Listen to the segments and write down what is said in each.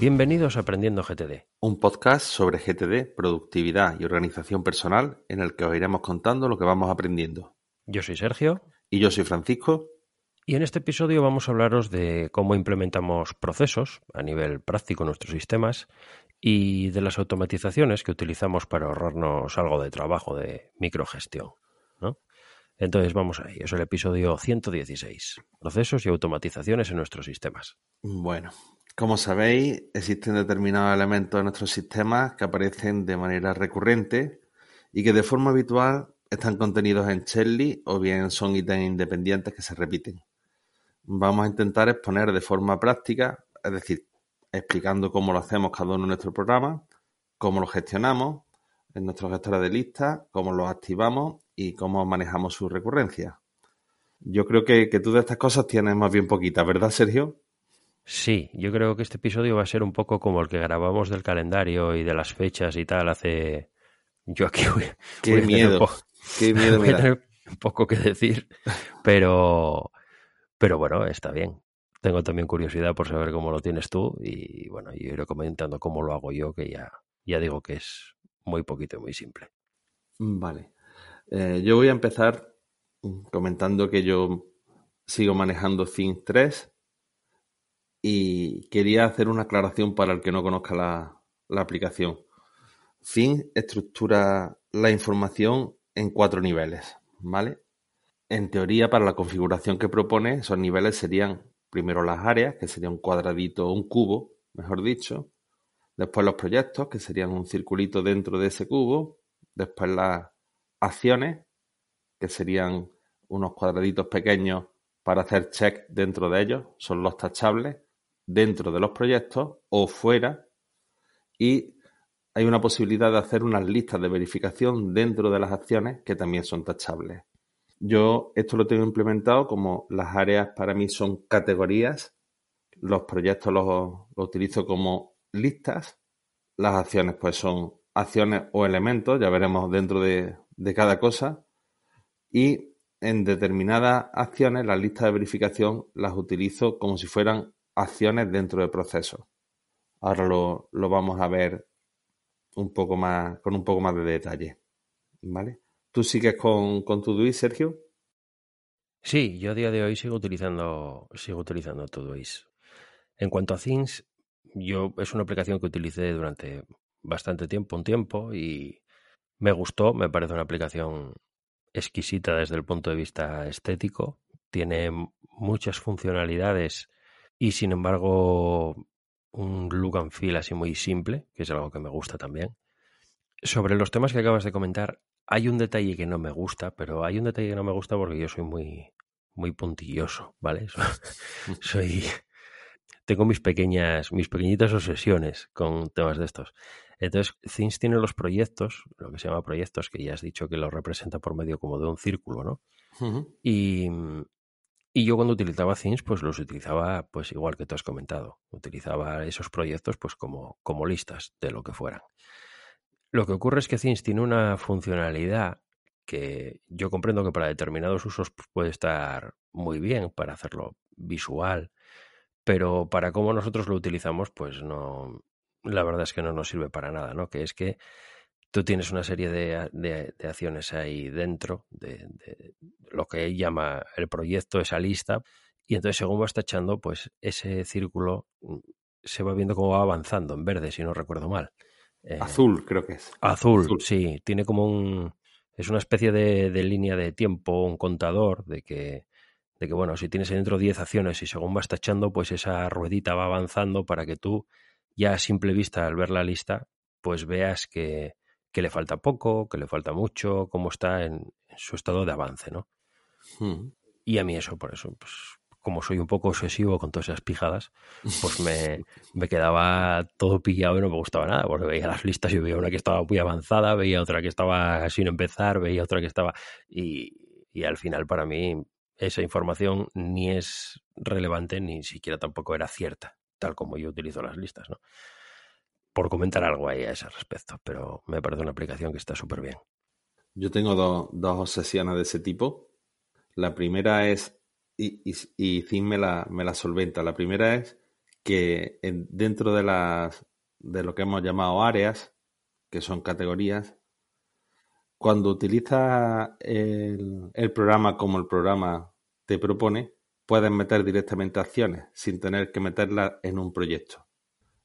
Bienvenidos a Aprendiendo GTD. Un podcast sobre GTD, productividad y organización personal en el que os iremos contando lo que vamos aprendiendo. Yo soy Sergio. Y yo soy Francisco. Y en este episodio vamos a hablaros de cómo implementamos procesos a nivel práctico en nuestros sistemas y de las automatizaciones que utilizamos para ahorrarnos algo de trabajo de microgestión. ¿no? Entonces vamos ahí, es el episodio 116, procesos y automatizaciones en nuestros sistemas. Bueno, como sabéis, existen determinados elementos en nuestros sistemas que aparecen de manera recurrente y que de forma habitual están contenidos en Shelly o bien son ítems independientes que se repiten. Vamos a intentar exponer de forma práctica, es decir, explicando cómo lo hacemos cada uno en nuestro programa, cómo lo gestionamos en nuestros gestores de listas, cómo lo activamos y cómo manejamos su recurrencia. Yo creo que, que tú de estas cosas tienes más bien poquitas, ¿verdad, Sergio? Sí, yo creo que este episodio va a ser un poco como el que grabamos del calendario y de las fechas y tal hace... Yo aquí voy, qué miedo, qué miedo voy a tener un poco que decir, pero, pero bueno, está bien. Tengo también curiosidad por saber cómo lo tienes tú y bueno, yo iré comentando cómo lo hago yo, que ya, ya digo que es muy poquito y muy simple. Vale. Eh, yo voy a empezar comentando que yo sigo manejando Think 3 y quería hacer una aclaración para el que no conozca la, la aplicación. Fin estructura la información en cuatro niveles, ¿vale? En teoría, para la configuración que propone, esos niveles serían primero las áreas, que sería un cuadradito un cubo, mejor dicho. Después los proyectos, que serían un circulito dentro de ese cubo. Después las acciones, que serían unos cuadraditos pequeños para hacer check dentro de ellos, son los tachables dentro de los proyectos o fuera y hay una posibilidad de hacer unas listas de verificación dentro de las acciones que también son tachables. Yo esto lo tengo implementado como las áreas para mí son categorías, los proyectos los, utilizo como listas, las acciones pues son acciones o elementos, ya veremos dentro de, de cada cosa, y en determinadas acciones las listas de verificación las utilizo como si fueran acciones dentro del proceso. Ahora lo, vamos a ver un poco más, con un poco más de detalle. ¿Vale? ¿Tú sigues con, con Todoist, Sergio? Sí, yo a día de hoy sigo utilizando, sigo utilizando Todoist. En cuanto a Things, yo es una aplicación que utilicé durante bastante tiempo, un tiempo, y me gustó, me parece una aplicación exquisita desde el punto de vista estético. Tiene muchas funcionalidades y sin embargo un look and feel así muy simple, que es algo que me gusta también. Sobre los temas que acabas de comentar, hay un detalle que no me gusta, pero hay un detalle que no me gusta porque yo soy muy, muy puntilloso, ¿vale? soy, tengo mis pequeñas, mis pequeñitas obsesiones con temas de estos. Entonces, Things tiene los proyectos, lo que se llama proyectos, que ya has dicho que lo representa por medio como de un círculo, ¿no? Y y yo cuando utilizaba Things, pues los utilizaba pues igual que tú has comentado. Utilizaba esos proyectos pues como, como listas de lo que fueran. Lo que ocurre es que Things tiene una funcionalidad que yo comprendo que para determinados usos pues, puede estar muy bien para hacerlo visual, pero para cómo nosotros lo utilizamos, pues no, la verdad es que no nos sirve para nada, ¿no? Que es que tú tienes una serie de, de, acciones ahí dentro, de, lo que él llama el proyecto, esa lista, y entonces según vas tachando, pues ese círculo mm, se va viendo cómo va avanzando en verde, si no recuerdo mal. Eh, azul, creo que es. Azul, sí. Tiene como un. Es una especie de, de, línea de tiempo, un contador, de que, de que, bueno, si tienes dentro 10 acciones y según vas tachando, pues esa ruedita va avanzando para que tú, ya a simple vista, al ver la lista, pues veas que, que le falta poco, que le falta mucho, cómo está en, su estado de avance, ¿no? Hmm. Y a mí eso, por eso, pues como soy un poco obsesivo con todas esas pijadas, pues me, me, quedaba todo pillado y no me gustaba nada, porque veía las listas y veía una que estaba muy avanzada, veía otra que estaba sin empezar, veía otra que estaba... Y, y al final para mí esa información ni es relevante ni siquiera tampoco era cierta, tal como yo utilizo las listas, ¿no? Por comentar algo ahí a ese respecto, pero me parece una aplicación que está súper bien. Yo tengo dos, dos obsesiones de ese tipo. La primera es y, y, me la, me la solventa. La primera es que dentro de, las, de lo que hemos llamado áreas, que son categorías, cuando utilizas el, el, programa como el programa te propone, puedes meter directamente acciones sin tener que meterlas en un proyecto.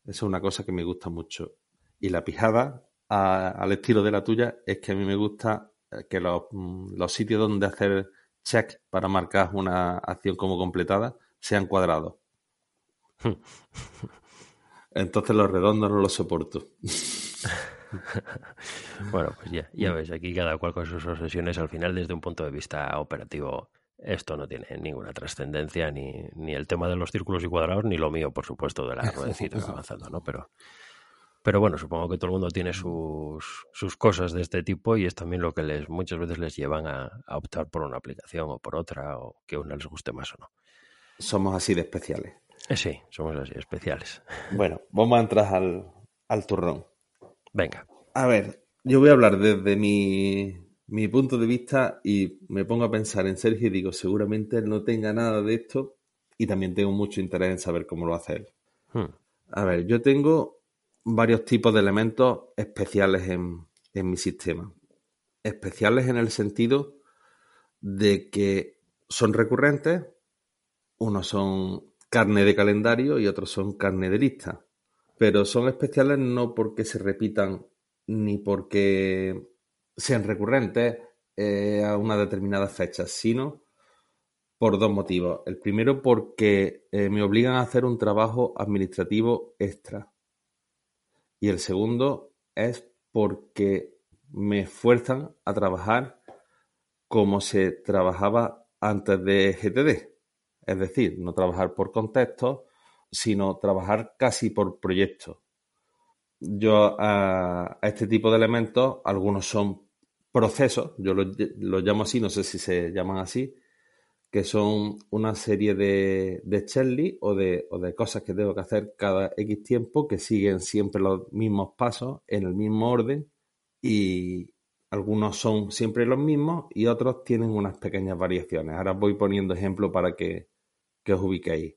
Esa es una cosa que me gusta mucho. Y la pijada, al estilo de la tuya, es que a mí me gusta que los, los sitios donde hacer check para marcar una acción como completada sean cuadrados. Entonces los redondos no los soporto. bueno, pues ya, ya ves, aquí cada cual con sus obsesiones, al final desde un punto de vista operativo, esto no tiene ninguna trascendencia, ni, ni el tema de los círculos y cuadrados, ni lo mío, por supuesto, de la ruedecita avanzando, ¿no? Pero, pero bueno, supongo que todo el mundo tiene sus, sus cosas de este tipo y es también lo que les muchas veces les llevan a, optar por una aplicación o por otra o que una les guste más o no. Somos así de especiales. Eh, sí, somos así especiales. Bueno, vamos a entrar al, al turrón. Venga. A ver, yo voy a hablar desde mi, mi punto de vista y me pongo a pensar en Sergio y digo, seguramente él no tenga nada de esto y también tengo mucho interés en saber cómo lo hace él. Hmm. A ver, yo tengo varios tipos de elementos especiales en, mi sistema. Especiales en el sentido de que son recurrentes, unos son carne de calendario y otros son carne de lista. Pero son especiales no porque se repitan ni porque sean recurrentes eh, a una determinada fecha, sino por dos motivos. El primero porque eh, me obligan a hacer un trabajo administrativo extra. Y el segundo es porque me fuerzan a trabajar como se trabajaba antes de GTD. Es decir, no trabajar por contexto, sino trabajar casi por proyecto. Yo a, este tipo de elementos, algunos son procesos, yo los, llamo así, no sé si se llaman así, que son una serie de, de o de, o de cosas que tengo que hacer cada X tiempo que siguen siempre los mismos pasos en el mismo orden y algunos son siempre los mismos y otros tienen unas pequeñas variaciones. Ahora voy poniendo ejemplos para que, que os ubiquéis.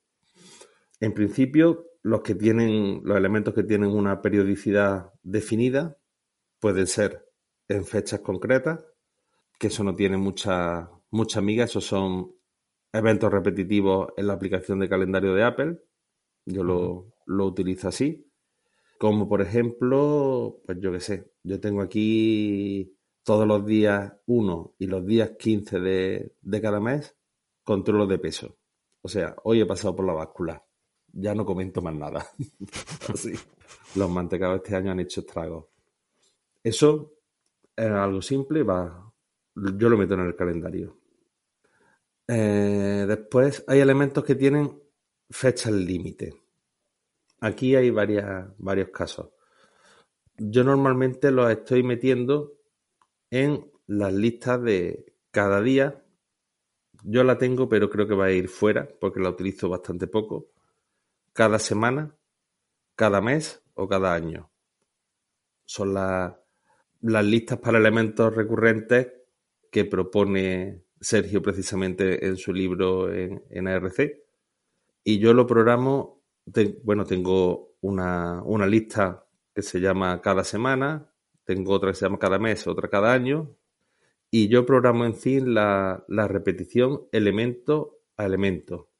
En principio, los que tienen, los elementos que tienen una periodicidad definida pueden ser en fechas concretas, que eso no tiene mucha, mucha amiga, esos son eventos repetitivos en la aplicación de calendario de Apple. Yo lo, lo utilizo así. Como por ejemplo, pues yo qué sé, yo tengo aquí todos los días 1 y los días 15 de, de cada mes controlo de peso. O sea, hoy he pasado por la báscula. Ya no comento más nada. así. Los mantecados este año han hecho estragos. Eso es algo simple, va. Yo lo meto en el calendario. Eh, después hay elementos que tienen fechas límite. Aquí hay varias, varios casos. Yo normalmente los estoy metiendo en las listas de cada día. Yo la tengo, pero creo que va a ir fuera porque la utilizo bastante poco. Cada semana, cada mes o cada año. Son las listas para elementos recurrentes que propone Sergio precisamente en su libro en, en ARC. Y yo lo programo, bueno, tengo una, una, lista que se llama cada semana, tengo otra que se llama cada mes, otra cada año, y yo programo en fin la, repetición elemento a elemento.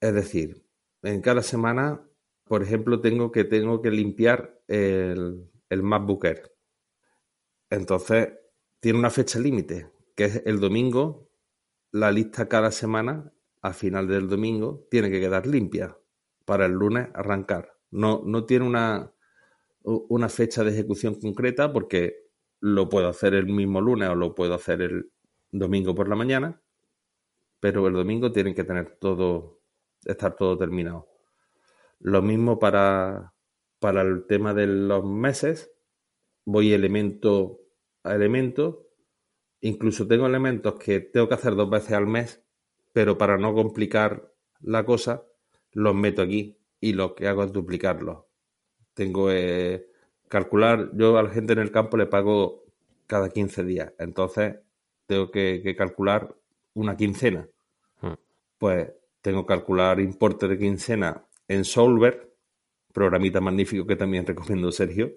Es decir, en cada semana, por ejemplo, tengo que, tengo que limpiar el, el MacBook. Entonces, tiene una fecha límite, que es el domingo. La lista cada semana, a final del domingo, tiene que quedar limpia para el lunes arrancar. No, no tiene una, una fecha de ejecución concreta porque lo puedo hacer el mismo lunes o lo puedo hacer el domingo por la mañana, pero el domingo tiene que tener todo, estar todo terminado. Lo mismo para, para el tema de los meses, voy elemento a elemento, incluso tengo elementos que tengo que hacer dos veces al mes, pero para no complicar la cosa, los meto aquí y lo que hago es duplicarlos. Tengo que calcular, yo a la gente en el campo le pago cada 15 días, entonces tengo que, calcular una quincena. Hmm. Pues tengo que calcular importe de quincena en Solver, programita magnífico que también recomiendo Sergio.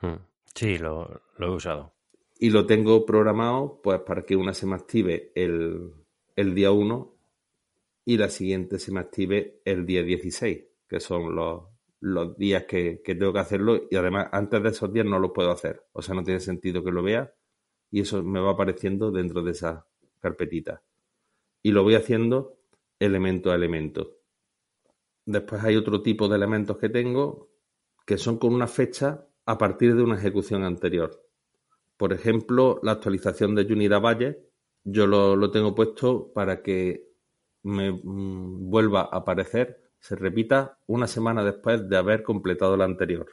Hmm. Sí, lo, he usado. Y lo tengo programado pues para que una se me active el, el día 1 y la siguiente se me active el día 16, que son los, los días que, tengo que hacerlo y además antes de esos días no lo puedo hacer. O sea, no tiene sentido que lo vea y eso me va apareciendo dentro de esa carpetita. Y lo voy haciendo elemento a elemento. Después hay otro tipo de elementos que tengo que son con una fecha a partir de una ejecución anterior. Por ejemplo, la actualización de Unida Valle, yo lo, lo tengo puesto para que me mm, vuelva a aparecer se repita una semana después de haber completado la anterior.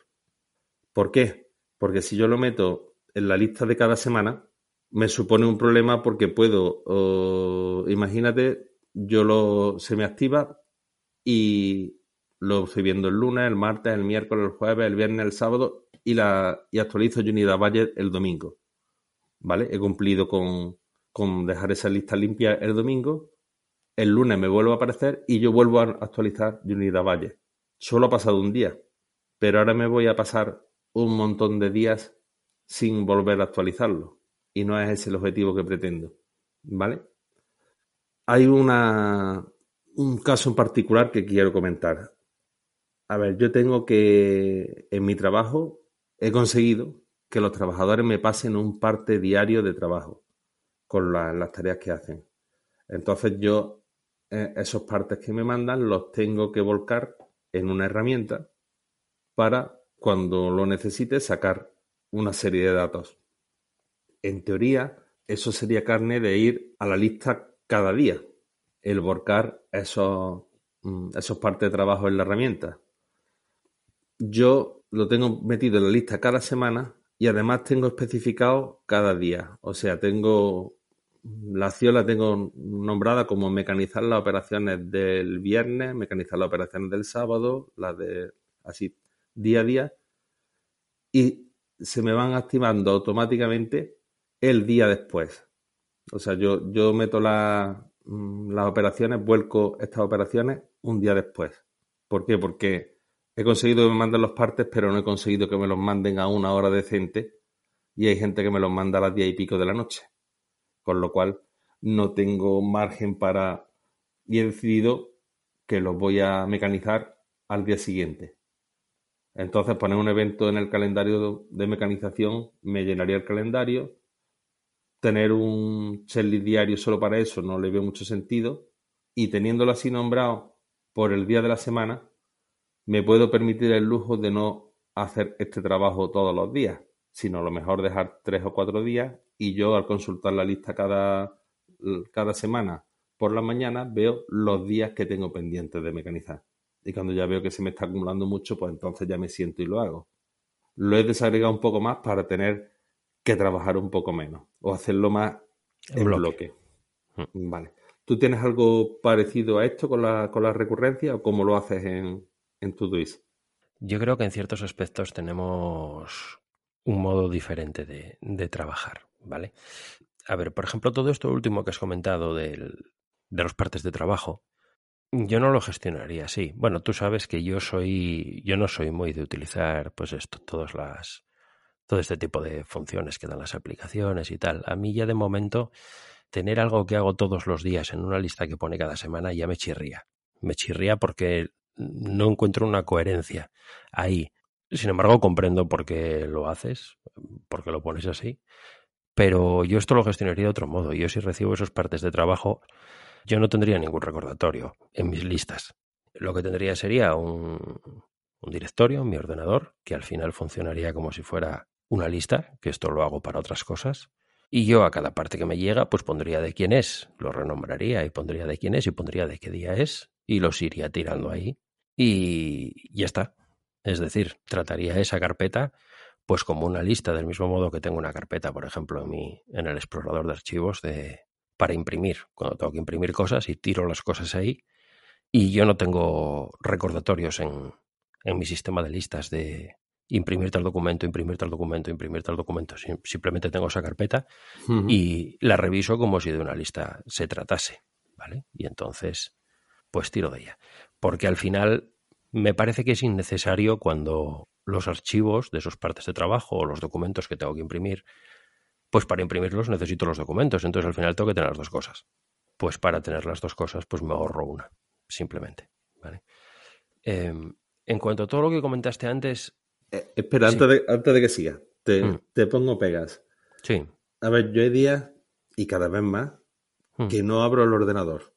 ¿Por qué? Porque si yo lo meto en la lista de cada semana, me supone un problema porque puedo, imagínate, yo lo, se me activa y lo estoy viendo el lunes, el martes, el miércoles, el jueves, el viernes, el sábado y, la, y actualizo Unidad Valle el domingo. ¿Vale? He cumplido con, con dejar esa lista limpia el domingo el lunes me vuelvo a aparecer y yo vuelvo a actualizar Unidad Valle. Solo ha pasado un día, pero ahora me voy a pasar un montón de días sin volver a actualizarlo. Y no es ese el objetivo que pretendo. ¿Vale? Hay una, un caso en particular que quiero comentar. A ver, yo tengo que, en mi trabajo, he conseguido que los trabajadores me pasen un parte diario de trabajo con las tareas que hacen. Entonces yo eh, esos partes que me mandan los tengo que volcar en una herramienta para cuando lo necesite sacar una serie de datos. En teoría, eso sería carne de ir a la lista cada día, el volcar esos, mm, esos partes de trabajo en la herramienta. Yo lo tengo metido en la lista cada semana y además tengo especificado cada día. O sea, tengo la acción la tengo nombrada como mecanizar las operaciones del viernes, mecanizar las operaciones del sábado, las de así día a día, y se me van activando automáticamente el día después. O sea, yo, yo meto mm, las operaciones, vuelco estas operaciones un día después. ¿Por qué? Porque he conseguido que me manden los partes, pero no he conseguido que me los manden a una hora decente y hay gente que me los manda a las diez y pico de la noche con lo cual no tengo margen para... y he decidido que los voy a mecanizar al día siguiente. Entonces poner un evento en el calendario de mecanización me llenaría el calendario. Tener un checklist diario solo para eso no le veo mucho sentido. Y teniéndolo así nombrado por el día de la semana, me puedo permitir el lujo de no hacer este trabajo todos los días, sino a lo mejor dejar tres o cuatro días y yo al consultar la lista cada, cada semana por la mañana veo los días que tengo pendientes de mecanizar. Y cuando ya veo que se me está acumulando mucho, pues entonces ya me siento y lo hago. Lo he desagregado un poco más para tener que trabajar un poco menos o hacerlo más en bloque. Mm. Vale. ¿Tú tienes algo parecido a esto con la, con la recurrencia o cómo lo haces en, en? Yo creo que en ciertos aspectos tenemos un modo diferente de, de trabajar. ¿vale? A ver, por ejemplo, todo esto último que has comentado del, de los partes de trabajo, yo no lo gestionaría así. Bueno, tú sabes que yo soy, yo no soy muy de utilizar, pues esto, todas las, todo este tipo de funciones que dan las aplicaciones y tal. A mí ya de momento tener algo que hago todos los días en una lista que pone cada semana ya me chirría. Me chirría porque no encuentro una coherencia ahí. Sin embargo, comprendo por qué lo haces, por qué lo pones así. Pero yo esto lo gestionaría de otro modo. Yo si recibo esas partes de trabajo, yo no tendría ningún recordatorio en mis listas. Lo que tendría sería un, un directorio en mi ordenador, que al final funcionaría como si fuera una lista, que esto lo hago para otras cosas. Y yo a cada parte que me llega, pues pondría de quién es, lo renombraría y pondría de quién es y pondría de qué día es y los iría tirando ahí. Y ya está. Es decir, trataría esa carpeta pues como una lista, del mismo modo que tengo una carpeta, por ejemplo, en, mi, en el explorador de archivos de, para imprimir, cuando tengo que imprimir cosas y tiro las cosas ahí. Y yo no tengo recordatorios en, en mi sistema de listas de imprimir tal documento, imprimir tal documento, imprimir tal documento. Simplemente tengo esa carpeta y la reviso como si de una lista se tratase. ¿Vale? Y entonces, pues tiro de ella. Porque al final me parece que es innecesario cuando los archivos de esos partes de trabajo o los documentos que tengo que imprimir, pues para imprimirlos necesito los documentos. Entonces al final tengo que tener las dos cosas. Pues para tener las dos cosas, pues me ahorro una, simplemente. ¿vale? Em, en cuanto a todo lo que comentaste antes. Eh, espera, antes, de, antes de que siga, te, mm. te, pongo pegas. Sí. A ver, yo hay días, y cada vez más, mm. que no abro el ordenador.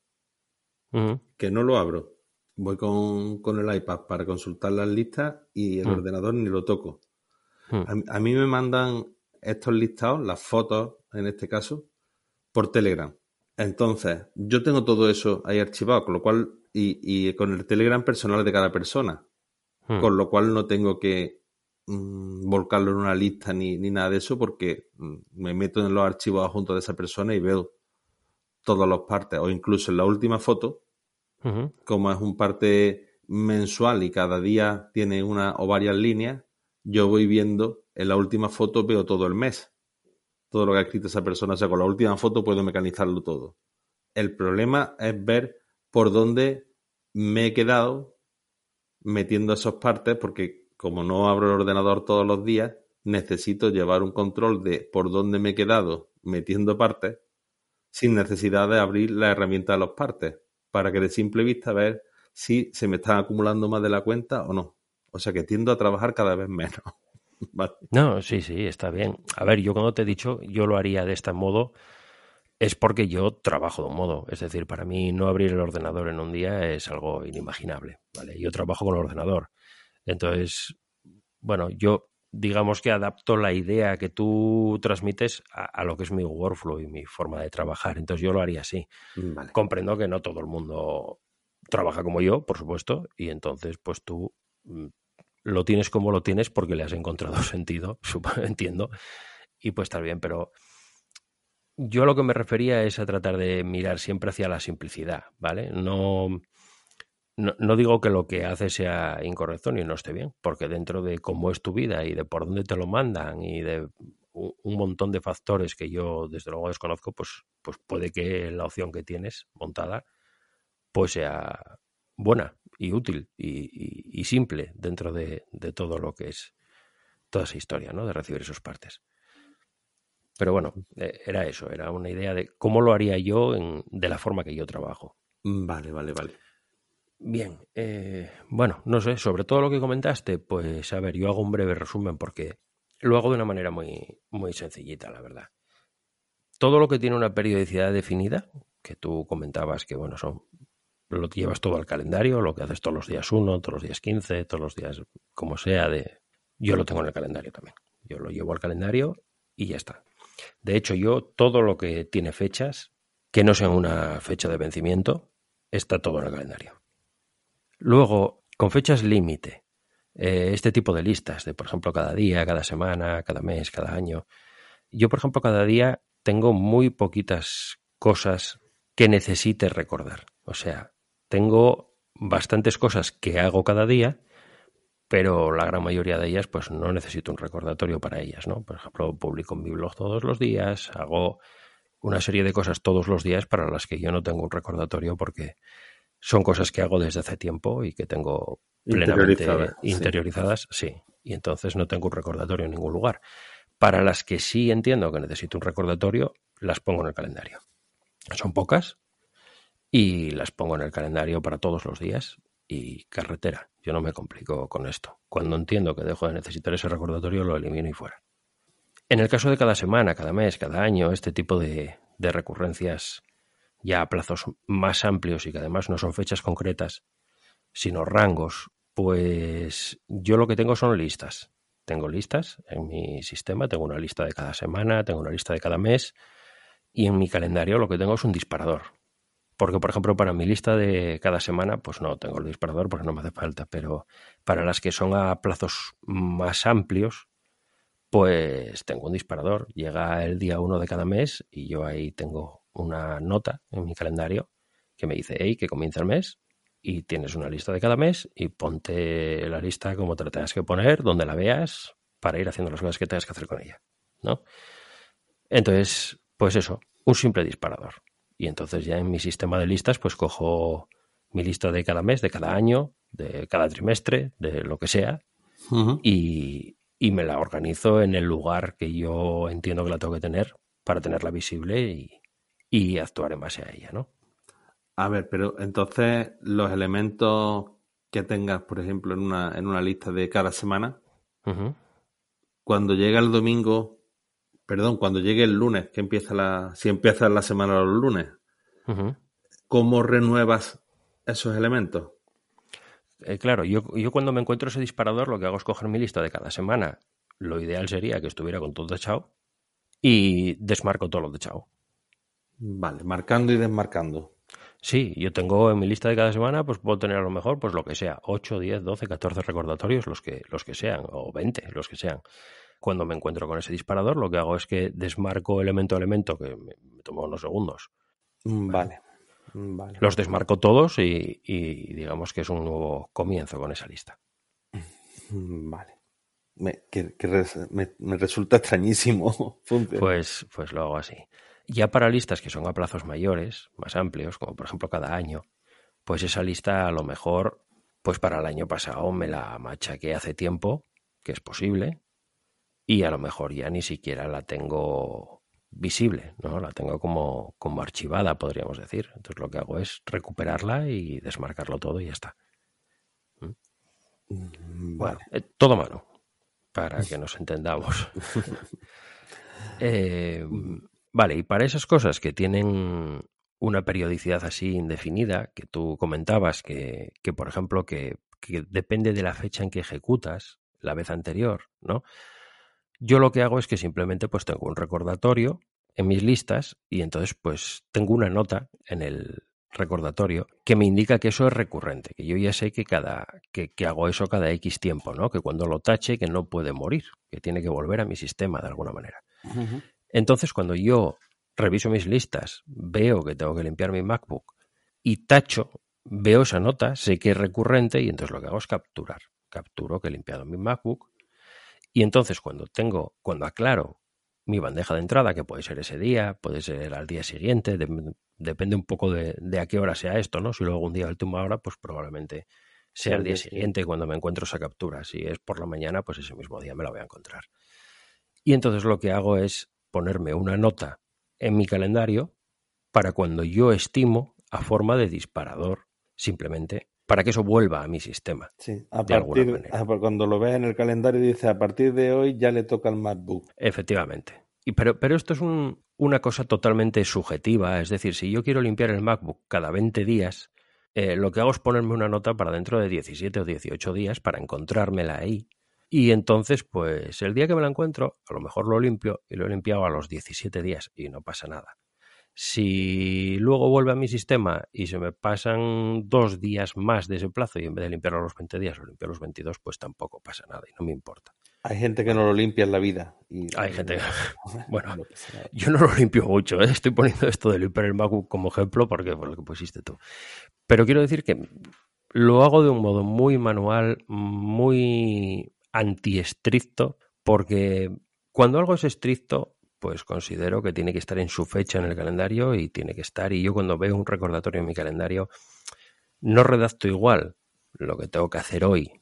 Mm. Que no lo abro voy con, con, el iPad para consultar las listas y el hmm. ordenador ni lo toco. Hmm. A, mí me mandan estos listados, las fotos en este caso, por Telegram. Entonces, yo tengo todo eso ahí archivado, con lo cual, y, y con el Telegram personal de cada persona, hmm. con lo cual no tengo que mm, volcarlo en una lista ni, ni, nada de eso, porque mm, me meto en los archivos junto de esa persona y veo todas las partes, o incluso en la última foto, como es un parte mensual y cada día tiene una o varias líneas, yo voy viendo, en la última foto veo todo el mes, todo lo que ha escrito esa persona, o sea, con la última foto puedo mecanizarlo todo. El problema es ver por dónde me he quedado metiendo esas partes, porque como no abro el ordenador todos los días, necesito llevar un control de por dónde me he quedado metiendo partes sin necesidad de abrir la herramienta de las partes para que de simple vista ver si se me están acumulando más de la cuenta o no. O sea que tiendo a trabajar cada vez menos. No, sí, sí, está bien. A ver, yo cuando te he dicho, yo lo haría de este modo, es porque yo trabajo de un modo. Es decir, para mí no abrir el ordenador en un día es algo inimaginable. ¿vale? Yo trabajo con el ordenador. Entonces, bueno, yo digamos que adapto la idea que tú transmites a, lo que es mi workflow y mi forma de trabajar. Entonces yo lo haría así. Comprendo que no todo el mundo trabaja como yo, por supuesto, y entonces pues tú mm, lo tienes como lo tienes porque le has encontrado sentido, entiendo, y pues estar bien, pero yo lo que me refería es a tratar de mirar siempre hacia la simplicidad, ¿vale? No no, digo que lo que hace sea incorrecto ni no esté bien, porque dentro de cómo es tu vida y de por dónde te lo mandan y de un montón de factores que yo desde luego desconozco, pues, pues puede que la opción que tienes montada pues sea buena y útil y, simple dentro de, todo lo que es toda esa historia, ¿no? De recibir esos partes. Pero bueno, eh, era eso, era una idea de cómo lo haría yo de la forma que yo trabajo. Vale, vale, vale. Bien, eh, bueno, no sé, sobre todo lo que comentaste, pues a ver, yo hago un breve resumen porque lo hago de una manera muy, muy sencillita, la verdad. Todo lo que tiene una periodicidad definida, que tú comentabas que, bueno, son, lo llevas todo al calendario, lo que haces todos los días uno, todos los días 15, todos los días como sea, de, yo lo tengo en el calendario también. Yo lo llevo al calendario y ya está. De hecho, yo todo lo que tiene fechas, que no sean una fecha de vencimiento, está todo en el calendario. Luego, con fechas límite, eh, este tipo de listas, de por ejemplo cada día, cada semana, cada mes, cada año. Yo, por ejemplo, cada día tengo muy poquitas cosas que necesite recordar. O sea, tengo bastantes cosas que hago cada día, pero la gran mayoría de ellas, pues no necesito un recordatorio para ellas, ¿no? Por ejemplo, publico mi blog todos los días, hago una serie de cosas todos los días para las que yo no tengo un recordatorio porque son cosas que hago desde hace tiempo y que tengo plenamente interiorizadas, sí. y entonces no tengo un recordatorio en ningún lugar. Para las que sí entiendo que necesito un recordatorio, las pongo en el calendario. Son pocas y las pongo en el calendario para todos los días y carretera. Yo no me complico con esto. Cuando entiendo que dejo de necesitar ese recordatorio, lo elimino y fuera. En el caso de cada semana, cada mes, cada año, este tipo de, de recurrencias ya a plazos más amplios y que además no son fechas concretas, sino rangos, pues yo lo que tengo son listas. Tengo listas en mi sistema, tengo una lista de cada semana, tengo una lista de cada mes y en mi calendario lo que tengo es un disparador. Porque, por ejemplo, para mi lista de cada semana, pues no tengo el disparador porque no me hace falta, pero para las que son a plazos más amplios, pues tengo un disparador. Llega el día uno de cada mes y yo ahí tengo una nota en mi calendario que me dice, hey, que comienza el mes y tienes una lista de cada mes y ponte la lista como te la tengas que poner, donde la veas, para ir haciendo las cosas que tengas que hacer con ella, ¿no? Entonces, pues eso, un simple disparador. Y entonces ya en mi sistema de listas, pues cojo mi lista de cada mes, de cada año, de cada trimestre, de lo que sea, y, y, me la organizo en el lugar que yo entiendo que la tengo que tener para tenerla visible y, y actuar en base a ella, ¿no? A ver, pero entonces los elementos que tengas, por ejemplo, en una, en una lista de cada semana, cuando llega el domingo, perdón, cuando llegue el lunes, que empieza la, si empieza la semana los lunes, ¿cómo renuevas esos elementos? Eh, claro, yo, yo cuando me encuentro ese disparador lo que hago es coger mi lista de cada semana. Lo ideal sería que estuviera con todo chao y desmarco todo lo de chao. Vale, marcando y desmarcando. Sí, yo tengo en mi lista de cada semana, pues puedo tener a lo mejor, pues lo que sea, 8, 10, 12, 14 recordatorios, los que, los que sean, o 20, los que sean. Cuando me encuentro con ese disparador, lo que hago es que desmarco elemento a elemento, que me, toma unos segundos. Mm, vale. Mm, vale. Los desmarco todos y, digamos que es un nuevo comienzo con esa lista. Mm, vale. Me, que, me resulta extrañísimo. pues, pues lo hago así. Ya para listas que son a plazos mayores, más amplios, como por ejemplo cada año, pues esa lista a lo mejor, pues para el año pasado me la machaqué hace tiempo, que es posible, y a lo mejor ya ni siquiera la tengo visible, ¿no? La tengo como, como archivada, podríamos decir. Entonces lo que hago es recuperarla y desmarcarlo todo y ya está. ¿Mm? Mm, bueno, eh, todo mano, para que nos entendamos. eh, Vale, y para esas cosas que tienen una periodicidad así indefinida, que tú comentabas, que, que por ejemplo, que, que, depende de la fecha en que ejecutas la vez anterior, ¿no? Yo lo que hago es que simplemente pues tengo un recordatorio en mis listas y entonces pues tengo una nota en el recordatorio que me indica que eso es recurrente, que yo ya sé que cada que, que hago eso cada X tiempo, ¿no? Que cuando lo tache que no puede morir, que tiene que volver a mi sistema de alguna manera. Entonces, cuando yo reviso mis listas, veo que tengo que limpiar mi MacBook y tacho, veo esa nota, sé que es recurrente y entonces lo que hago es capturar. Capturo que he limpiado mi MacBook y entonces cuando tengo, cuando aclaro mi bandeja de entrada, que puede ser ese día, puede ser al día siguiente, depende un poco de, a qué hora sea esto, ¿no? Si luego un día última hora, pues probablemente sea el día siguiente cuando me encuentro esa captura. Si es por la mañana, pues ese mismo día me la voy a encontrar. Y entonces lo que hago es ponerme una nota en mi calendario para cuando yo estimo a forma de disparador, simplemente para que eso vuelva a mi sistema. Sí, a partir, cuando lo veas en el calendario dice a partir de hoy ya le toca al MacBook. Efectivamente. Y pero, pero esto es un, una cosa totalmente subjetiva, es decir, si yo quiero limpiar el MacBook cada 20 días, eh, lo que hago es ponerme una nota para dentro de 17 o 18 días para encontrármela ahí y entonces, pues el día que me la encuentro, a lo mejor lo limpio y lo he limpiado a los 17 días y no pasa nada. Si luego vuelve a mi sistema y se me pasan dos días más de ese plazo y en vez de limpiarlo a los 20 días lo limpio a los 22, pues tampoco pasa nada y no me importa. Hay gente que no lo limpia en la vida. Y... Hay gente Bueno, yo no lo limpio mucho. ¿eh? Estoy poniendo esto de limpiar el MacBook como ejemplo porque por lo que pusiste tú. Pero quiero decir que lo hago de un modo muy manual, muy antiestricto, porque cuando algo es estricto, pues considero que tiene que estar en su fecha en el calendario y tiene que estar. Y yo cuando veo un recordatorio en mi calendario, no redacto igual lo que tengo que hacer hoy,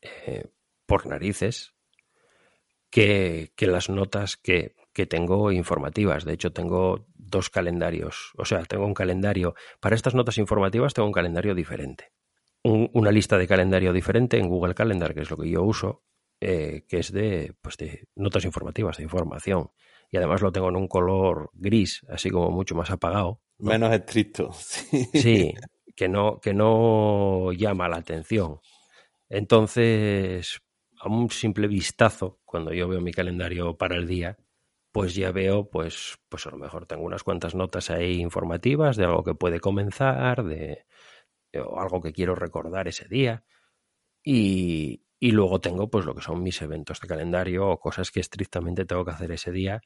eh, por narices que, que las notas que, que tengo informativas. De hecho, tengo dos calendarios. O sea, tengo un calendario. Para estas notas informativas tengo un calendario diferente. Una lista de calendario diferente en Google Calendar, que es lo que yo uso, eh, que es de, pues de notas informativas, de información. Y además lo tengo en un color gris, así como mucho más apagado. Menos estricto. Sí. sí, que no, que no llama la atención. Entonces, a un simple vistazo, cuando yo veo mi calendario para el día, pues ya veo, pues, pues a lo mejor tengo unas cuantas notas ahí informativas de algo que puede comenzar, de, o algo que quiero recordar ese día. Y, y luego tengo pues lo que son mis eventos de calendario o cosas que estrictamente tengo que hacer ese día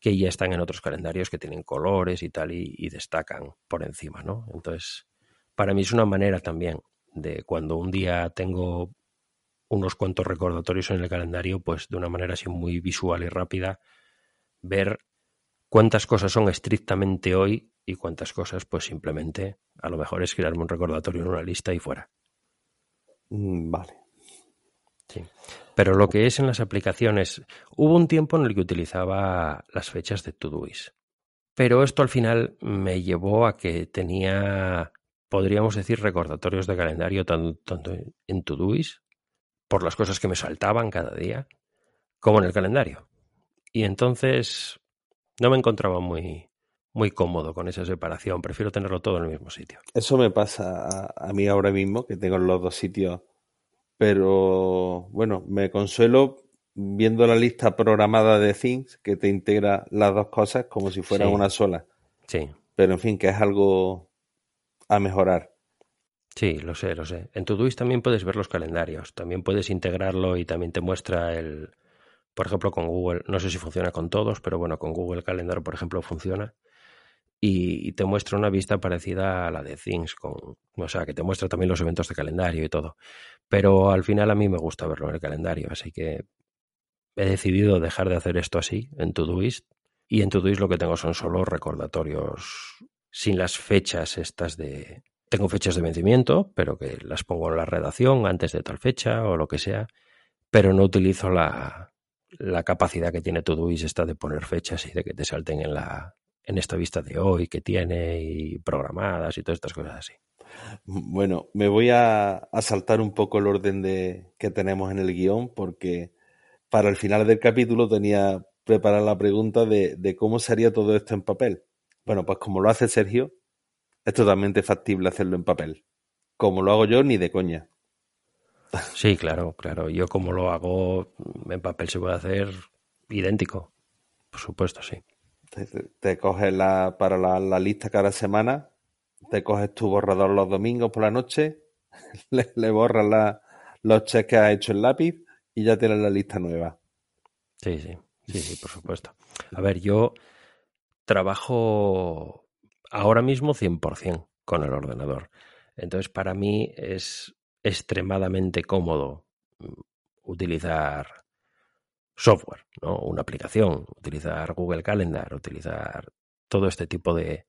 que ya están en otros calendarios que tienen colores y tal y, y destacan por encima, ¿no? Entonces, para mí es una manera también de cuando un día tengo unos cuantos recordatorios en el calendario, pues de una manera así muy visual y rápida, ver cuántas cosas son estrictamente hoy y cuántas cosas pues simplemente a lo mejor es crearme un recordatorio en una lista y fuera. Mm, vale. Sí. Pero lo que es en las aplicaciones, hubo un tiempo en el que utilizaba las fechas de Todoist. Pero esto al final me llevó a que tenía, podríamos decir, recordatorios de calendario tanto, en Todoist, por las cosas que me saltaban cada día, como en el calendario. Y entonces no me encontraba muy, muy cómodo con esa separación. Prefiero tenerlo todo en el mismo sitio. Eso me pasa a, mí ahora mismo, que tengo los dos sitios. Pero bueno, me consuelo viendo la lista programada de Things que te integra las dos cosas como si fuera una sola. Sí. Pero en fin, que es algo a mejorar. Sí, lo sé, lo sé. En Todoist también puedes ver los calendarios, también puedes integrarlo y también te muestra el, por ejemplo, con Google, no sé si funciona con todos, pero bueno, con Google Calendar, por ejemplo, funciona. Y, te muestra una vista parecida a la de Things, con, o sea, que te muestra también los eventos de calendario y todo. Pero al final a mí me gusta verlo en el calendario, así que he decidido dejar de hacer esto así en Todoist. Y en Todoist lo que tengo son solo recordatorios sin las fechas estas de... Tengo fechas de vencimiento, pero que las pongo en la redacción antes de tal fecha o lo que sea, pero no utilizo la, la capacidad que tiene Todoist esta de poner fechas y de que te salten en la en esta vista de hoy que tiene y programadas y todas estas cosas así. Bueno, me voy a, saltar un poco el orden de, que tenemos en el guion porque para el final del capítulo tenía preparada la pregunta de, de cómo sería todo esto en papel. Bueno, pues como lo hace Sergio, es totalmente factible hacerlo en papel. Como lo hago yo, ni de coña. Sí, claro, claro. Yo como lo hago en papel se puede hacer idéntico. Por supuesto, sí. Te, coges la, para la, lista cada semana, te coges tu borrador los domingos por la noche, le, borras la, los checks que has hecho en lápiz y ya tienes la lista nueva. Sí, sí, sí, sí, por supuesto. A ver, yo trabajo ahora mismo 100% con el ordenador. Entonces, para mí es extremadamente cómodo mm, utilizar software, ¿no? Una aplicación, utilizar Google Calendar, utilizar todo este tipo de,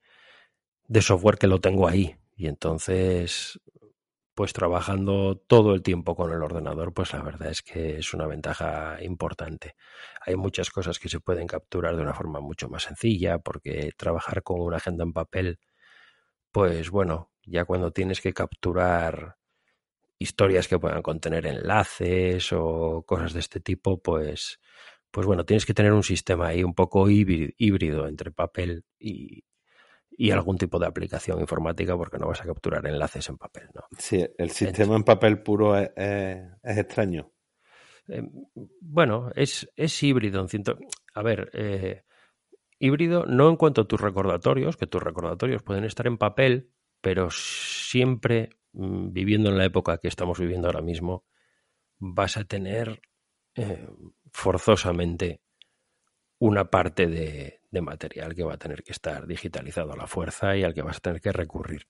de software que lo tengo ahí. Y entonces, pues trabajando todo el tiempo con el ordenador, pues la verdad es que es una ventaja importante. Hay muchas cosas que se pueden capturar de una forma mucho más sencilla, porque trabajar con una agenda en papel, pues bueno, ya cuando tienes que capturar historias que puedan contener enlaces o cosas de este tipo, pues, pues bueno, tienes que tener un sistema ahí un poco híbrido entre papel y, y algún tipo de aplicación informática porque no vas a capturar enlaces en papel, ¿no? Sí, el sistema en papel puro es, extraño. Em, bueno, es, es híbrido. A ver, eh, híbrido no en cuanto a tus recordatorios, que tus recordatorios pueden estar en papel, pero siempre viviendo en la época que estamos viviendo ahora mismo, vas a tener eh, forzosamente una parte de, material que va a tener que estar digitalizado a la fuerza y al que vas a tener que recurrir.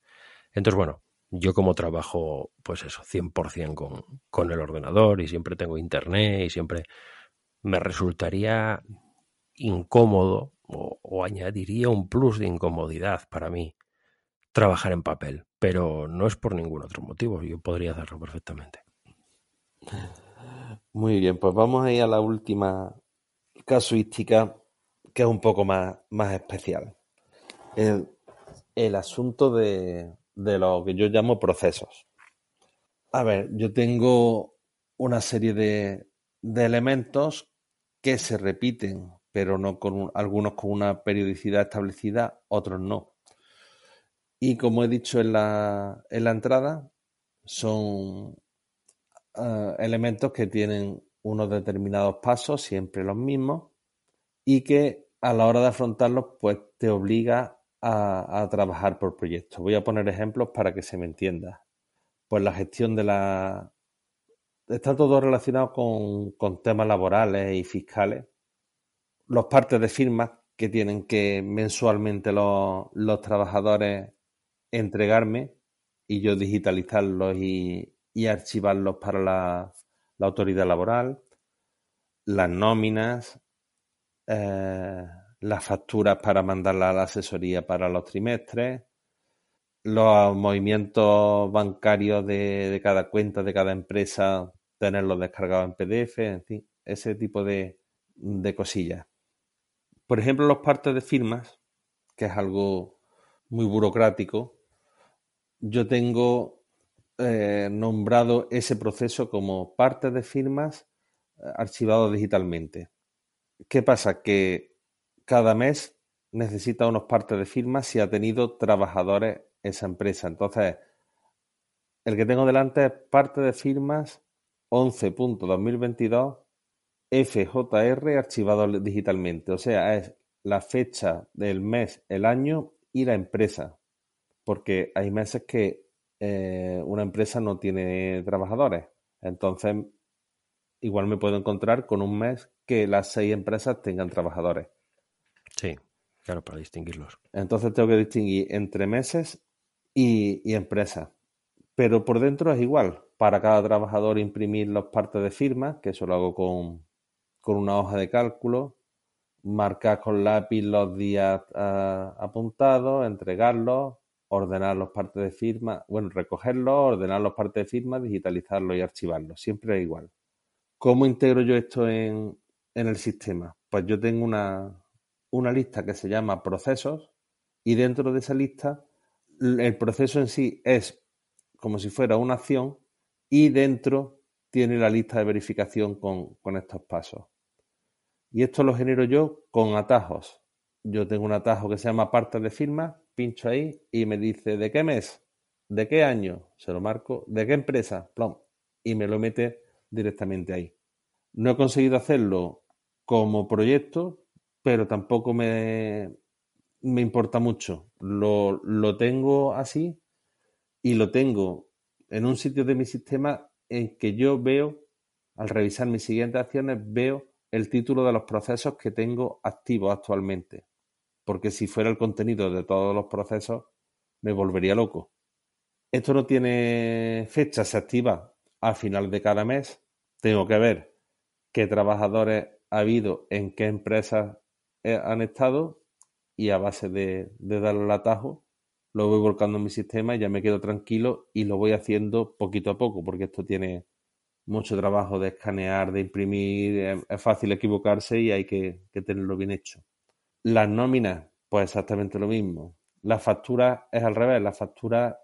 Entonces, bueno, yo como trabajo, pues eso, 100% con, con el ordenador y siempre tengo internet y siempre me resultaría incómodo o añadiría un plus de incomodidad para mí trabajar en papel, pero no es por ningún otro motivo, yo podría hacerlo perfectamente. Muy bien, pues vamos a ir a la última casuística, que es un poco más, más especial. El, el asunto de, de lo que yo llamo procesos. A ver, yo tengo una serie de, de elementos que se repiten, pero no con algunos con una periodicidad establecida, otros no. Y como he dicho en la, en la entrada, son uh, elementos que tienen unos determinados pasos, siempre los mismos, y que a la hora de afrontarlos, pues te obliga a, a trabajar por proyectos. Voy a poner ejemplos para que se me entienda. Pues la gestión de la... Está todo relacionado con, con temas laborales y fiscales. Los partes de firmas que tienen que mensualmente los, los trabajadores entregarme y yo digitalizarlos y, archivarlos para la, autoridad laboral, las nóminas, eh, las facturas para mandarlas a la asesoría para los trimestres, los movimientos bancarios de, de cada cuenta de cada empresa, tenerlos descargados en PDF, en fin, ese tipo de, de cosillas. Por ejemplo, los partes de firmas, que es algo muy burocrático, yo tengo eh, nombrado ese proceso como parte de firmas eh, archivado digitalmente. ¿Qué pasa? Que cada mes necesita unos partes de firmas si ha tenido trabajadores esa empresa. Entonces, el que tengo delante es parte de firmas 11.2022 FJR archivado digitalmente. O sea, es la fecha del mes, el año y la empresa porque hay meses que eh, una empresa no tiene trabajadores. Entonces, igual me puedo encontrar con un mes que las seis empresas tengan trabajadores. Sí, claro, para distinguirlos. Entonces tengo que distinguir entre meses y, y empresas. Pero por dentro es igual. Para cada trabajador imprimir las partes de firma, que eso lo hago con, con una hoja de cálculo, marcar con lápiz los días uh, apuntados, entregarlos, ordenar los partes de firma, bueno, recogerlo, ordenar los partes de firma, digitalizarlo y archivarlo. Siempre es igual. ¿Cómo integro yo esto en, en el sistema? Pues yo tengo una, una lista que se llama procesos y dentro de esa lista el proceso en sí es como si fuera una acción y dentro tiene la lista de verificación con, con estos pasos. Y esto lo genero yo con atajos. Yo tengo un atajo que se llama partes de firma pincho ahí y me dice, ¿de qué mes? ¿De qué año? Se lo marco. ¿De qué empresa? Plom. Y me lo mete directamente ahí. No he conseguido hacerlo como proyecto, pero tampoco me, me importa mucho. Lo, lo tengo así y lo tengo en un sitio de mi sistema en que yo veo, al revisar mis siguientes acciones, veo el título de los procesos que tengo activos actualmente porque si fuera el contenido de todos los procesos, me volvería loco. Esto no tiene fecha, se activa al final de cada mes. Tengo que ver qué trabajadores ha habido, en qué empresas eh, han estado y a base de, de darle el atajo, lo voy volcando en mi sistema y ya me quedo tranquilo y lo voy haciendo poquito a poco, porque esto tiene mucho trabajo de escanear, de imprimir, es fácil equivocarse y hay que tenerlo bien hecho. Las nóminas, pues exactamente lo mismo. La factura es al revés. La factura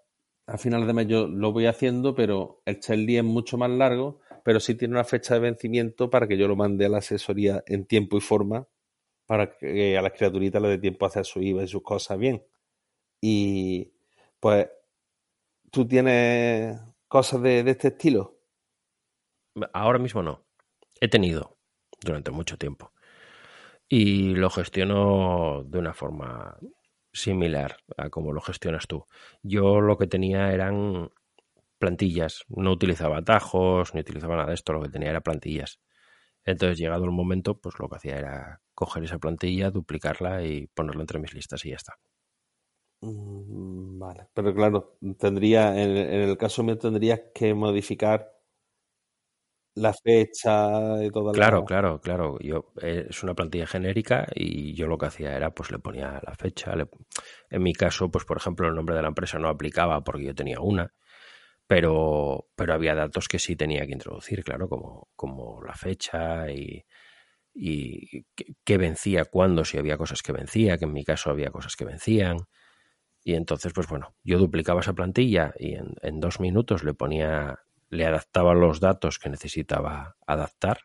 a finales de mes yo lo voy haciendo, pero el día es mucho más largo, pero sí tiene una fecha de vencimiento para que yo lo mande a la asesoría en tiempo y forma para que a las criaturitas le dé tiempo a hacer su IVA y sus cosas bien. Y pues, ¿tú tienes cosas de este estilo? Ahora mismo no. He tenido durante mucho tiempo y lo gestiono de una forma similar a como lo gestionas tú. Yo lo que tenía eran plantillas, no utilizaba atajos, ni utilizaba nada de esto, lo que tenía era plantillas. Entonces, llegado el momento, pues lo que hacía era coger esa plantilla, duplicarla y ponerla entre mis listas y ya está. Mm, vale, pero claro, tendría, en, el caso mío tendrías que modificar la fecha y todo. Claro, la... claro, claro. Yo, eh, es una plantilla genérica y yo lo que hacía era, pues le ponía la fecha. Le... En mi caso, pues por ejemplo, el nombre de la empresa no aplicaba porque yo tenía una, pero, pero había datos que sí tenía que introducir, claro, como, como la fecha y, y qué vencía, cuándo, si había cosas que vencía, que en mi caso había cosas que vencían. Y entonces, pues bueno, yo duplicaba esa plantilla y en, en dos minutos le ponía, le adaptaba los datos que necesitaba adaptar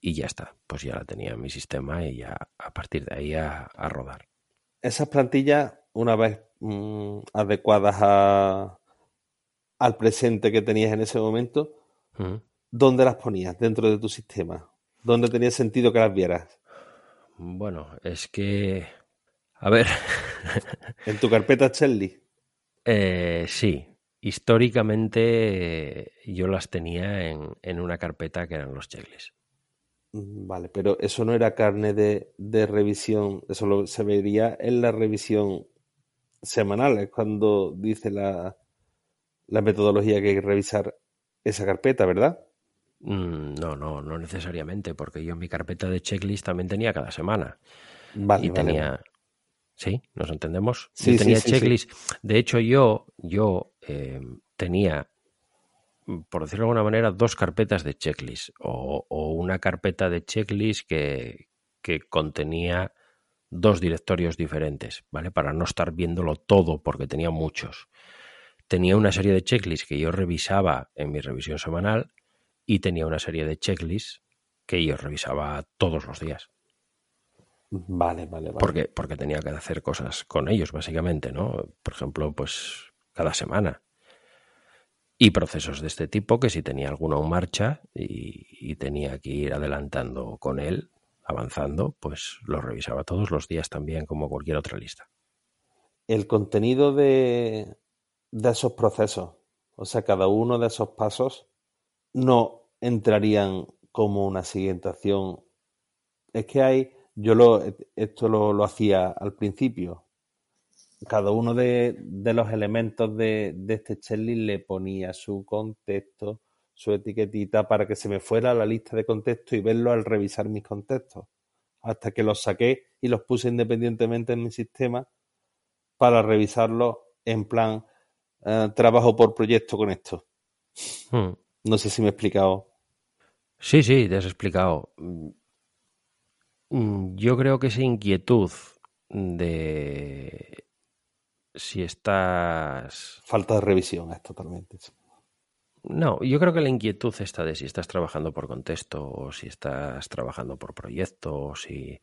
y ya está. Pues ya la tenía en mi sistema y ya a partir de ahí a, a rodar. Esas plantillas, una vez mmm, adecuadas a, al presente que tenías en ese momento, mm. ¿dónde las ponías dentro de tu sistema? ¿Dónde tenía sentido que las vieras? Bueno, es que... A ver. ¿En tu carpeta Chelly? Eh, sí. Históricamente yo las tenía en, en, una carpeta que eran los checklists. Mm, vale, pero eso no era carne de, de revisión, eso lo, se vería en la revisión semanal, es cuando dice la, la metodología que hay que revisar esa carpeta, ¿verdad? Mm, no, no, no necesariamente, porque yo en mi carpeta de checklist también tenía cada semana. Vale, y vale, tenía. ¿Sí? ¿Nos entendemos? Sí, yo tenía sí, sí, checklist. De hecho, yo, yo eh, tenía, por decirlo de alguna manera, dos carpetas de checklist. O, o una carpeta de checklist que, que contenía dos directorios diferentes, ¿vale? Para no estar viéndolo todo, porque tenía muchos tenía una serie de checklists que yo revisaba en mi revisión semanal y tenía una serie de checklists que yo revisaba todos los días. Vale, vale, vale. Porque, porque tenía que hacer cosas con ellos, básicamente, ¿no? Por ejemplo, pues cada semana. Y procesos de este tipo que si tenía alguno en marcha y, tenía que ir adelantando con él, avanzando, pues lo revisaba todos los días también, como cualquier otra lista. El contenido de, de esos procesos, o sea, cada uno de esos pasos no entrarían como una siguiente acción. Es que hay, yo lo, esto lo, lo hacía al principio. Cada uno de, de los elementos de, de este checklist le ponía su contexto, su etiquetita para que se me fuera la lista de contextos y verlo al revisar mis contextos. Hasta que los saqué y los puse independientemente en mi sistema para revisarlos en plan uh, trabajo por proyecto con esto. Hmm. No sé si me he explicado. Sí, sí, te has explicado. Yo creo que esa inquietud de si estás... Falta de revisión es totalmente. No, yo creo que la inquietud está de si estás trabajando por contexto o si estás trabajando por proyecto o si...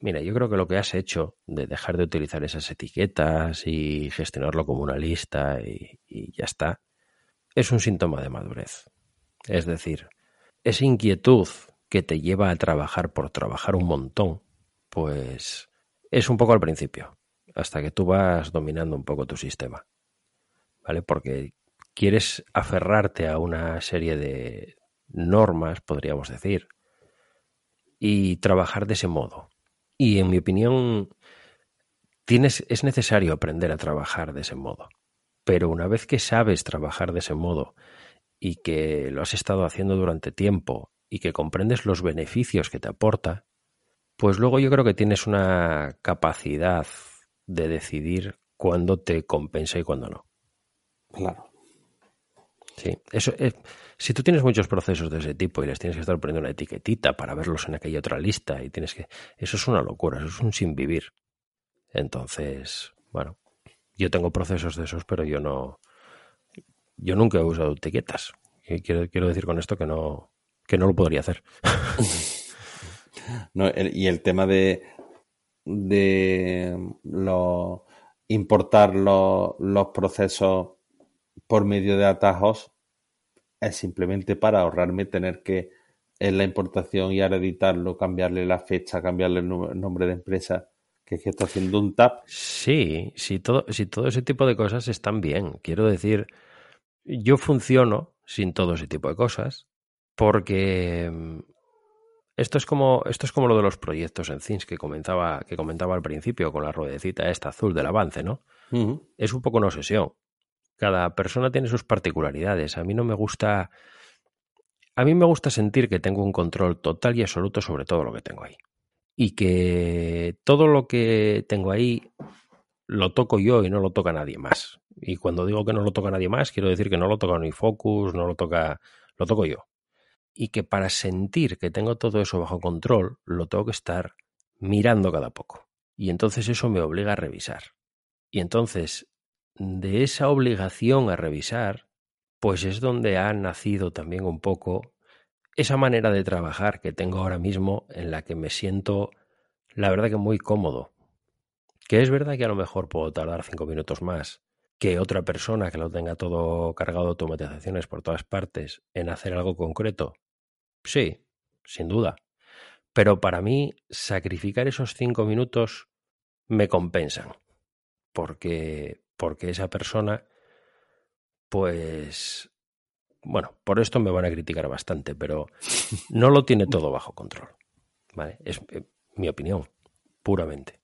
Mira, yo creo que lo que has hecho de dejar de utilizar esas etiquetas y gestionarlo como una lista y, y ya está, es un síntoma de madurez. Es decir, esa inquietud que te lleva a trabajar por trabajar un montón, pues es un poco al principio, hasta que tú vas dominando un poco tu sistema. ¿Vale? Porque quieres aferrarte a una serie de normas, podríamos decir, y trabajar de ese modo. Y en mi opinión, tienes, es necesario aprender a trabajar de ese modo. Pero una vez que sabes trabajar de ese modo y que lo has estado haciendo durante tiempo y que comprendes los beneficios que te aporta, pues luego yo creo que tienes una capacidad de decidir cuándo te compensa y cuándo no. Claro. Sí, eso es, si tú tienes muchos procesos de ese tipo y les tienes que estar poniendo una etiquetita para verlos en aquella otra lista y tienes que eso es una locura, eso es un sin vivir. Entonces, bueno, yo tengo procesos de esos, pero yo no yo nunca he usado etiquetas. Y quiero, quiero decir con esto que no que no lo podría hacer. no, el, y el tema de de lo, importar los, procesos por medio de atajos es simplemente para ahorrarme tener que en la importación y ahora editarlo, cambiarle la fecha, cambiarle el nombre de empresa, que es que está haciendo un tap. Sí, si todo, si todo ese tipo de cosas están bien. Quiero decir, yo funciono sin todo ese tipo de cosas porque esto es como esto es como lo de los proyectos en Things que comentaba que comentaba al principio con la ruedecita esta azul del avance, ¿no? Uh -huh. Es un poco una obsesión. Cada persona tiene sus particularidades. A mí no me gusta. A mí me gusta sentir que tengo un control total y absoluto sobre todo lo que tengo ahí. Y que todo lo que tengo ahí lo toco yo y no lo toca nadie más. Y cuando digo que no lo toca nadie más, quiero decir que no lo toca ni Focus, no lo toca, lo toco yo. Y que para sentir que tengo todo eso bajo control, lo tengo que estar mirando cada poco. Y entonces eso me obliga a revisar. Y entonces, de esa obligación a revisar, pues es donde ha nacido también un poco esa manera de trabajar que tengo ahora mismo en la que me siento, la verdad que muy cómodo. Que es verdad que a lo mejor puedo tardar cinco minutos más que otra persona que lo tenga todo cargado de automatizaciones por todas partes en hacer algo concreto. Sí, sin duda. Pero para mí, sacrificar esos cinco minutos me compensan. Porque, porque esa persona, pues, bueno, por esto me van a criticar bastante, pero no lo tiene todo bajo control. ¿Vale? Es eh, mi opinión, puramente.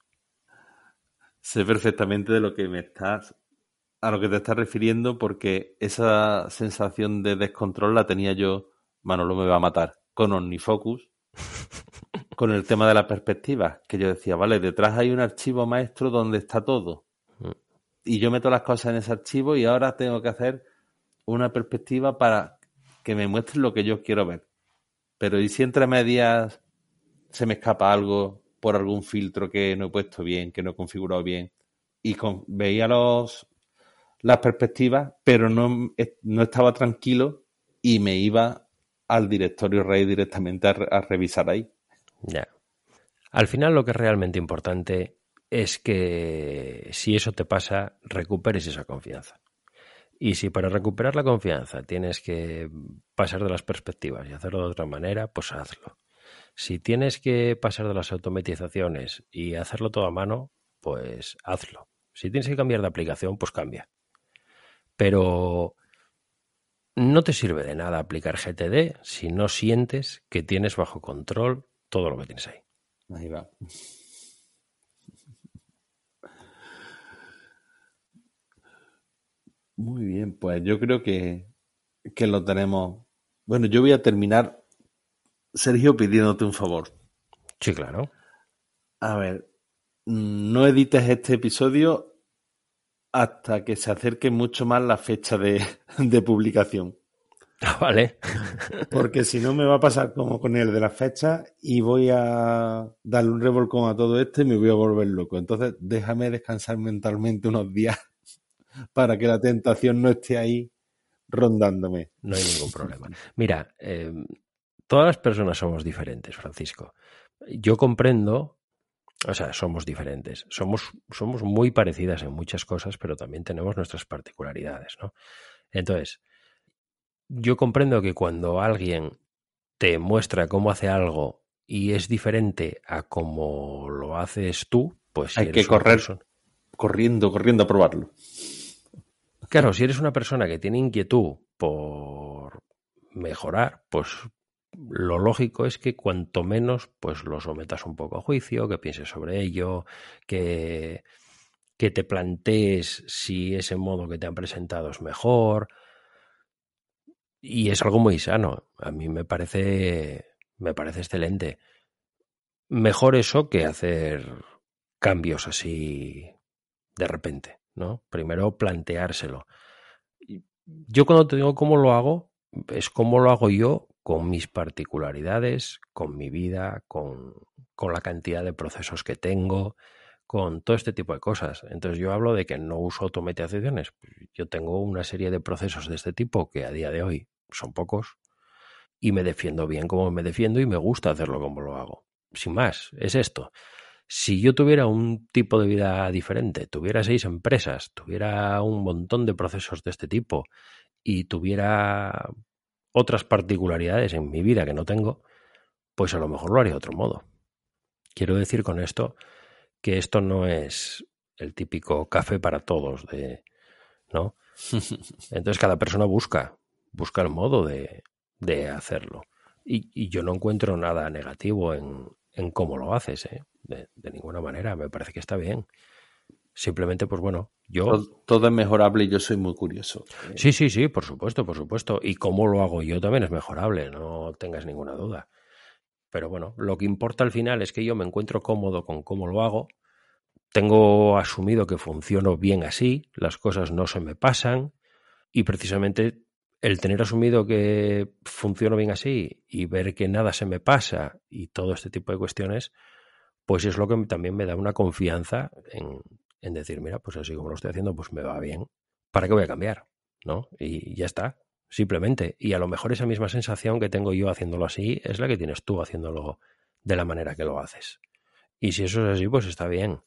Sé perfectamente de lo que me estás, a lo que te estás refiriendo, porque esa sensación de descontrol la tenía yo, Manolo me va a matar, con OmniFocus, con el tema de la perspectiva, que yo decía, vale, detrás hay un archivo maestro donde está todo. Mm. Y yo meto las cosas en ese archivo y ahora tengo que hacer una perspectiva para que me muestre lo que yo quiero ver. Pero ¿y si entre medias se me escapa algo por algún filtro que no he puesto bien, que no he configurado bien? Y veía los, las perspectivas, pero no, no estaba tranquilo y me iba al directorio RAID directamente a, a revisar ahí. Ya. Al final lo que es realmente importante es que si eso te pasa, recuperes esa confianza. Y si para recuperar la confianza tienes que pasar de las perspectivas y hacerlo de otra manera, pues hazlo. Si tienes que pasar de las automatizaciones y hacerlo todo a mano, pues hazlo. Si tienes que cambiar de aplicación, pues cambia. Pero no te sirve de nada aplicar GTD si no sientes que tienes bajo control todo lo que tienes ahí. Ahí va. Muy bien, pues yo creo que, que lo tenemos. Bueno, yo voy a terminar, Sergio, pidiéndote un favor. Sí, claro. A ver, no edites este episodio hasta que se acerque mucho más la fecha de, de publicación. Vale. Porque si no me va a pasar como con el de la fecha y voy a darle un revolcón a todo esto y me voy a volver loco. Entonces déjame descansar mentalmente unos días para que la tentación no esté ahí rondándome. No hay ningún problema. Mira, eh, todas las personas somos diferentes, Francisco. Yo comprendo, o sea, somos diferentes. Somos, somos muy parecidas en muchas cosas, pero también tenemos nuestras particularidades, ¿no? Entonces, yo comprendo que cuando alguien te muestra cómo hace algo y es diferente a cómo lo haces tú, pues hay que correr corriendo, corriendo a probarlo. Claro, si eres una persona que tiene inquietud por mejorar, pues lo lógico es que cuanto menos pues lo sometas un poco a juicio, que pienses sobre ello, que, que te plantees si ese modo que te han presentado es mejor. Y es algo muy sano. A mí me parece, me parece excelente. Mejor eso que hacer cambios así de repente. ¿no? Primero planteárselo. Yo cuando te digo cómo lo hago, es cómo lo hago yo con mis particularidades, con mi vida, con, con la cantidad de procesos que tengo, con todo este tipo de cosas. Entonces yo hablo de que no uso automatizaciones. Yo tengo una serie de procesos de este tipo que a día de hoy son pocos y me defiendo bien como me defiendo y me gusta hacerlo como lo hago. Sin más, es esto si yo tuviera un tipo de vida diferente, tuviera seis empresas, tuviera un montón de procesos de este tipo y tuviera otras particularidades en mi vida que no tengo, pues a lo mejor lo haría de otro modo. Quiero decir con esto que esto no es el típico café para todos de, ¿no? Entonces cada persona busca, busca el modo de, de hacerlo. Y, y, yo no encuentro nada negativo en, en cómo lo haces, ¿eh? de, ninguna manera, me parece que está bien. Simplemente, pues bueno, yo... Todo, es mejorable y yo soy muy curioso. Sí, sí, sí, por supuesto, por supuesto. Y cómo lo hago yo también es mejorable, no tengas ninguna duda. Pero bueno, lo que importa al final es que yo me encuentro cómodo con cómo lo hago, tengo asumido que funciono bien así, las cosas no se me pasan y precisamente el tener asumido que funciono bien así y ver que nada se me pasa y todo este tipo de cuestiones, pues es lo que también me da una confianza en, en decir, mira, pues así como lo estoy haciendo, pues me va bien. ¿Para qué voy a cambiar? ¿No? Y ya está, simplemente. Y a lo mejor esa misma sensación que tengo yo haciéndolo así es la que tienes tú haciéndolo de la manera que lo haces. Y si eso es así, pues está bien.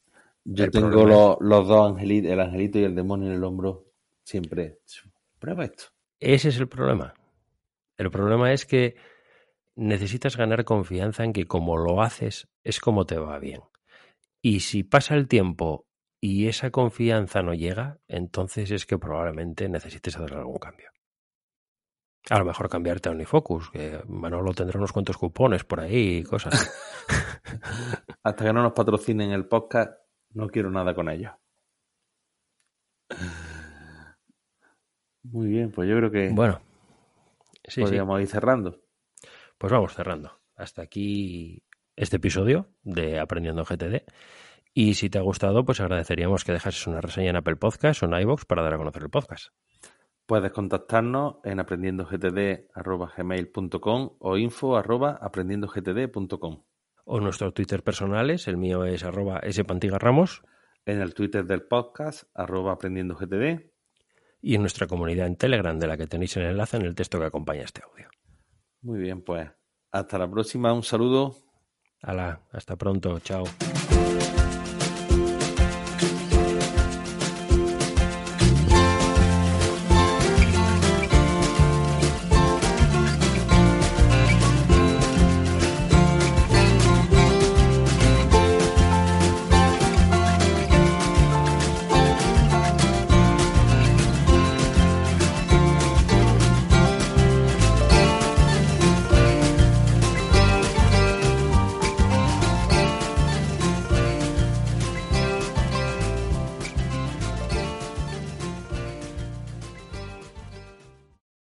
Yo tengo los, los, dos angelitos, el angelito y el demonio en el hombro, siempre. Prueba esto. Ese es el problema. El problema es que necesitas ganar confianza en que como lo haces es como te va bien. Y si pasa el tiempo y esa confianza no llega, entonces es que probablemente necesites hacer algún cambio. A lo mejor cambiarte a Unifocus, que Manolo tendrá unos cuantos cupones por ahí y cosas. Hasta que no nos patrocinen el podcast, no quiero nada con ellos. Muy bien, pues yo creo que. Bueno, sí, podríamos ir cerrando. Pues vamos cerrando. Hasta aquí este episodio de Aprendiendo GTD. Y si te ha gustado, pues agradeceríamos que dejases una reseña en Apple Podcast o en iVoox para dar a conocer el podcast. Puedes contactarnos en aprendiendogtd.gmail.com o info.aprendiendogtd.com. O nuestros Twitter personales, el mío es arroba ramos En el Twitter del podcast, arroba aprendiendogtd. Y en nuestra comunidad en Telegram, de la que tenéis el enlace en el texto que acompaña este audio. Muy bien, pues hasta la próxima, un saludo. Hala, hasta pronto, chao.